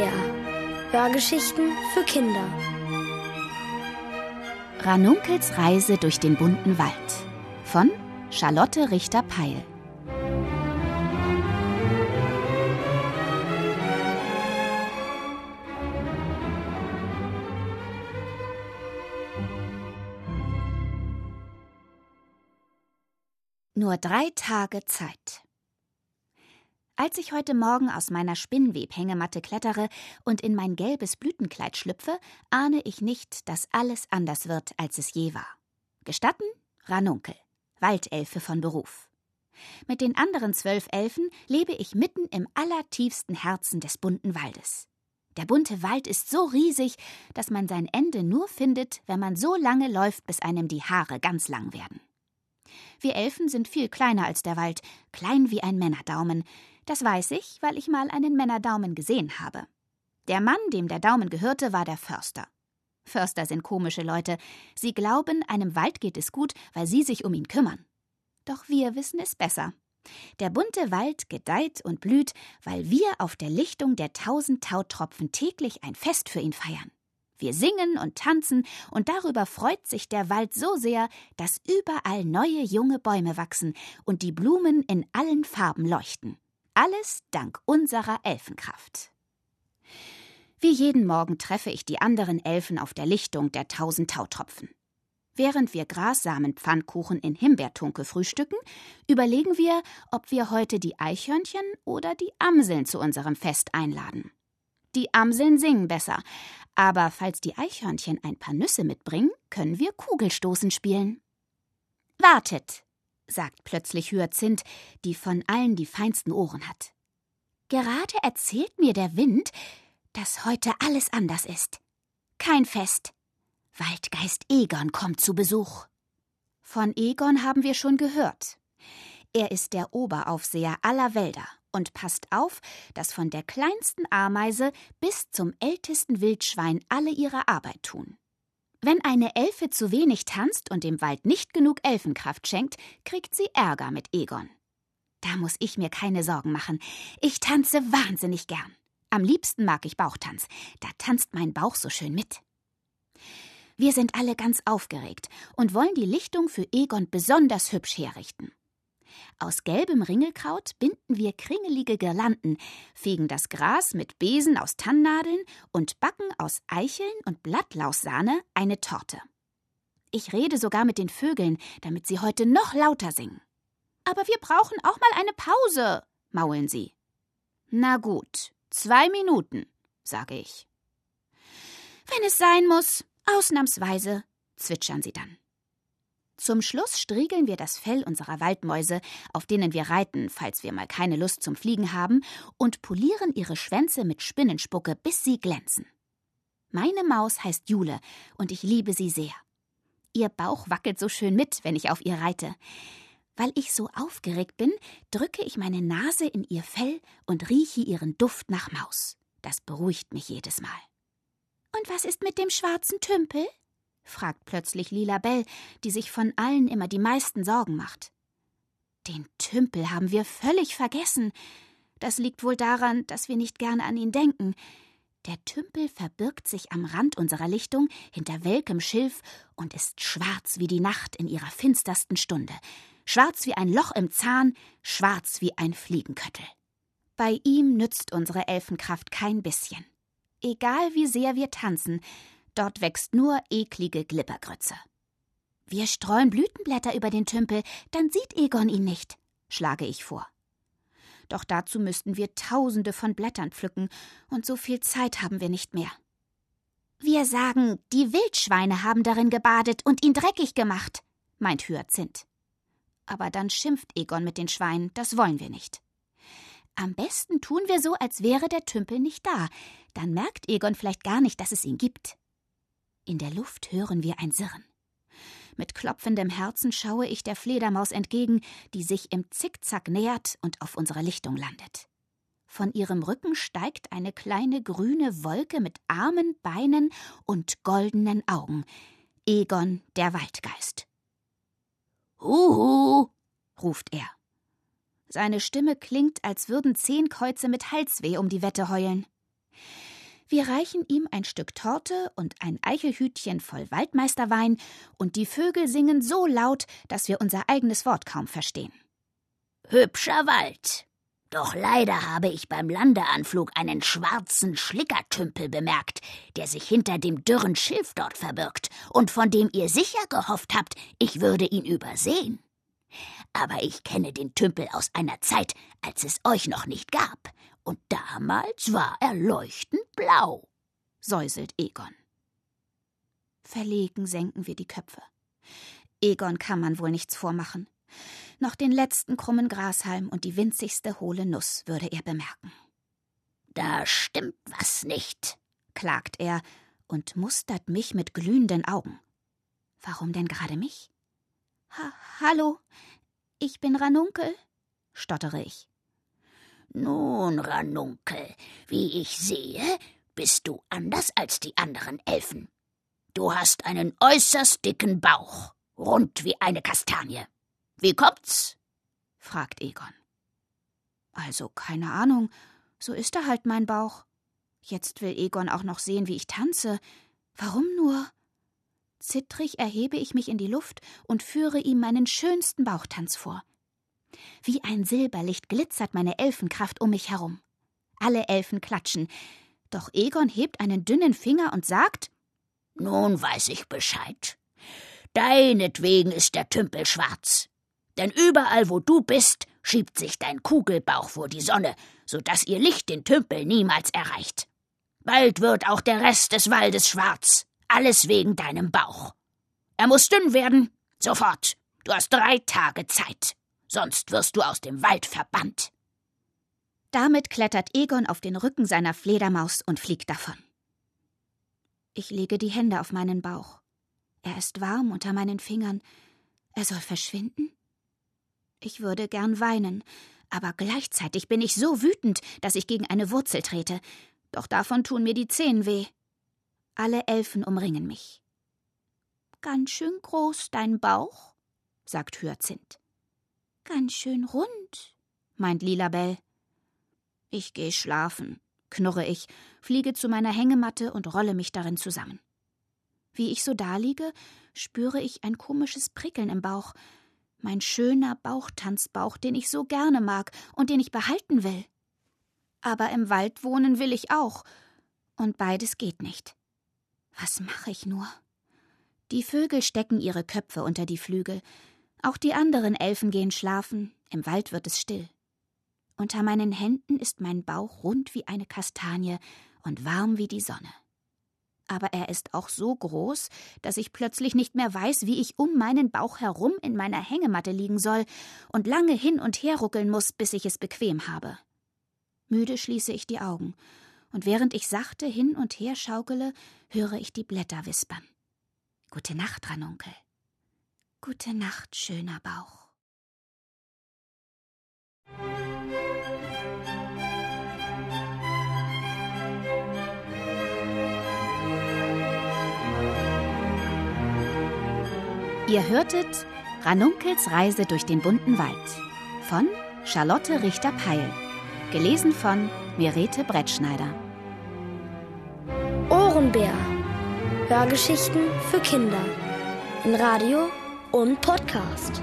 SWR. Hörgeschichten für Kinder. Ranunkels Reise durch den bunten Wald von Charlotte Richter-Peil. Nur drei Tage Zeit. Als ich heute Morgen aus meiner Spinnwebhängematte klettere und in mein gelbes Blütenkleid schlüpfe, ahne ich nicht, dass alles anders wird, als es je war. Gestatten? Ranunkel, Waldelfe von Beruf. Mit den anderen zwölf Elfen lebe ich mitten im allertiefsten Herzen des bunten Waldes. Der bunte Wald ist so riesig, dass man sein Ende nur findet, wenn man so lange läuft, bis einem die Haare ganz lang werden. Wir Elfen sind viel kleiner als der Wald, klein wie ein Männerdaumen, das weiß ich, weil ich mal einen Männerdaumen gesehen habe. Der Mann, dem der Daumen gehörte, war der Förster. Förster sind komische Leute. Sie glauben, einem Wald geht es gut, weil sie sich um ihn kümmern. Doch wir wissen es besser. Der bunte Wald gedeiht und blüht, weil wir auf der Lichtung der tausend Tautropfen täglich ein Fest für ihn feiern. Wir singen und tanzen, und darüber freut sich der Wald so sehr, dass überall neue junge Bäume wachsen und die Blumen in allen Farben leuchten. Alles dank unserer Elfenkraft. Wie jeden Morgen treffe ich die anderen Elfen auf der Lichtung der tausend Tautropfen. Während wir Grassamenpfannkuchen in Himbeertunke frühstücken, überlegen wir, ob wir heute die Eichhörnchen oder die Amseln zu unserem Fest einladen. Die Amseln singen besser, aber falls die Eichhörnchen ein paar Nüsse mitbringen, können wir Kugelstoßen spielen. Wartet, sagt plötzlich Hyazinth, die von allen die feinsten Ohren hat. Gerade erzählt mir der Wind, dass heute alles anders ist. Kein Fest. Waldgeist Egon kommt zu Besuch. Von Egon haben wir schon gehört. Er ist der Oberaufseher aller Wälder und passt auf, dass von der kleinsten Ameise bis zum ältesten Wildschwein alle ihre Arbeit tun. Wenn eine Elfe zu wenig tanzt und dem Wald nicht genug Elfenkraft schenkt, kriegt sie Ärger mit Egon. Da muss ich mir keine Sorgen machen. Ich tanze wahnsinnig gern. Am liebsten mag ich Bauchtanz. Da tanzt mein Bauch so schön mit. Wir sind alle ganz aufgeregt und wollen die Lichtung für Egon besonders hübsch herrichten. Aus gelbem Ringelkraut binden wir kringelige Girlanden, fegen das Gras mit Besen aus Tannnadeln und backen aus Eicheln und Blattlaussahne eine Torte. Ich rede sogar mit den Vögeln, damit sie heute noch lauter singen. Aber wir brauchen auch mal eine Pause, maulen sie. Na gut, zwei Minuten, sage ich. Wenn es sein muss, ausnahmsweise, zwitschern sie dann. Zum Schluss striegeln wir das Fell unserer Waldmäuse, auf denen wir reiten, falls wir mal keine Lust zum Fliegen haben, und polieren ihre Schwänze mit Spinnenspucke, bis sie glänzen. Meine Maus heißt Jule, und ich liebe sie sehr. Ihr Bauch wackelt so schön mit, wenn ich auf ihr reite. Weil ich so aufgeregt bin, drücke ich meine Nase in ihr Fell und rieche ihren Duft nach Maus. Das beruhigt mich jedes Mal. Und was ist mit dem schwarzen Tümpel? Fragt plötzlich Lila Bell, die sich von allen immer die meisten Sorgen macht. Den Tümpel haben wir völlig vergessen. Das liegt wohl daran, dass wir nicht gern an ihn denken. Der Tümpel verbirgt sich am Rand unserer Lichtung hinter welkem Schilf und ist schwarz wie die Nacht in ihrer finstersten Stunde, schwarz wie ein Loch im Zahn, schwarz wie ein Fliegenköttel. Bei ihm nützt unsere Elfenkraft kein bisschen. Egal wie sehr wir tanzen, Dort wächst nur eklige Glippergrütze. Wir streuen Blütenblätter über den Tümpel, dann sieht Egon ihn nicht, schlage ich vor. Doch dazu müssten wir Tausende von Blättern pflücken, und so viel Zeit haben wir nicht mehr. Wir sagen, die Wildschweine haben darin gebadet und ihn dreckig gemacht, meint Hyazinth. Aber dann schimpft Egon mit den Schweinen, das wollen wir nicht. Am besten tun wir so, als wäre der Tümpel nicht da, dann merkt Egon vielleicht gar nicht, dass es ihn gibt. In der Luft hören wir ein Sirren. Mit klopfendem Herzen schaue ich der Fledermaus entgegen, die sich im Zickzack nähert und auf unserer Lichtung landet. Von ihrem Rücken steigt eine kleine grüne Wolke mit Armen, Beinen und goldenen Augen. Egon, der Waldgeist. Huhu, ruft er. Seine Stimme klingt, als würden zehn Käuze mit Halsweh um die Wette heulen. Wir reichen ihm ein Stück Torte und ein Eichelhütchen voll Waldmeisterwein, und die Vögel singen so laut, dass wir unser eigenes Wort kaum verstehen. Hübscher Wald. Doch leider habe ich beim Landeanflug einen schwarzen Schlickertümpel bemerkt, der sich hinter dem dürren Schilf dort verbirgt und von dem ihr sicher gehofft habt, ich würde ihn übersehen. Aber ich kenne den Tümpel aus einer Zeit, als es euch noch nicht gab, und damals war er leuchtend blau, säuselt Egon. Verlegen senken wir die Köpfe. Egon kann man wohl nichts vormachen. Noch den letzten krummen Grashalm und die winzigste hohle Nuss würde er bemerken. Da stimmt was nicht, klagt er und mustert mich mit glühenden Augen. Warum denn gerade mich? Ha Hallo, ich bin Ranunkel, stottere ich. Nun, Ranunkel, wie ich sehe, bist du anders als die anderen Elfen. Du hast einen äußerst dicken Bauch, rund wie eine Kastanie. Wie kommt's? fragt Egon. Also, keine Ahnung, so ist er halt mein Bauch. Jetzt will Egon auch noch sehen, wie ich tanze. Warum nur? Zittrig erhebe ich mich in die Luft und führe ihm meinen schönsten Bauchtanz vor. Wie ein Silberlicht glitzert meine Elfenkraft um mich herum. Alle Elfen klatschen, doch Egon hebt einen dünnen Finger und sagt Nun weiß ich Bescheid. Deinetwegen ist der Tümpel schwarz. Denn überall, wo du bist, schiebt sich dein Kugelbauch vor die Sonne, so dass ihr Licht den Tümpel niemals erreicht. Bald wird auch der Rest des Waldes schwarz, alles wegen deinem Bauch. Er muss dünn werden, sofort. Du hast drei Tage Zeit sonst wirst du aus dem Wald verbannt. Damit klettert Egon auf den Rücken seiner Fledermaus und fliegt davon. Ich lege die Hände auf meinen Bauch. Er ist warm unter meinen Fingern. Er soll verschwinden? Ich würde gern weinen, aber gleichzeitig bin ich so wütend, dass ich gegen eine Wurzel trete. Doch davon tun mir die Zehen weh. Alle Elfen umringen mich. Ganz schön groß dein Bauch, sagt Hyazinth. Ganz schön rund, meint Lilabell. Ich geh schlafen, knurre ich, fliege zu meiner Hängematte und rolle mich darin zusammen. Wie ich so daliege, spüre ich ein komisches Prickeln im Bauch. Mein schöner Bauchtanzbauch, den ich so gerne mag und den ich behalten will. Aber im Wald wohnen will ich auch. Und beides geht nicht. Was mache ich nur? Die Vögel stecken ihre Köpfe unter die Flügel, auch die anderen Elfen gehen schlafen, im Wald wird es still. Unter meinen Händen ist mein Bauch rund wie eine Kastanie und warm wie die Sonne. Aber er ist auch so groß, dass ich plötzlich nicht mehr weiß, wie ich um meinen Bauch herum in meiner Hängematte liegen soll und lange hin und her ruckeln muss, bis ich es bequem habe. Müde schließe ich die Augen, und während ich sachte hin und her schaukele, höre ich die Blätter wispern. Gute Nacht, Ranunkel. Gute Nacht, schöner Bauch. Ihr hörtet Ranunkels Reise durch den bunten Wald von Charlotte Richter-Peil, gelesen von Mirete Brettschneider. Ohrenbär. Hörgeschichten für Kinder. In Radio und Podcast.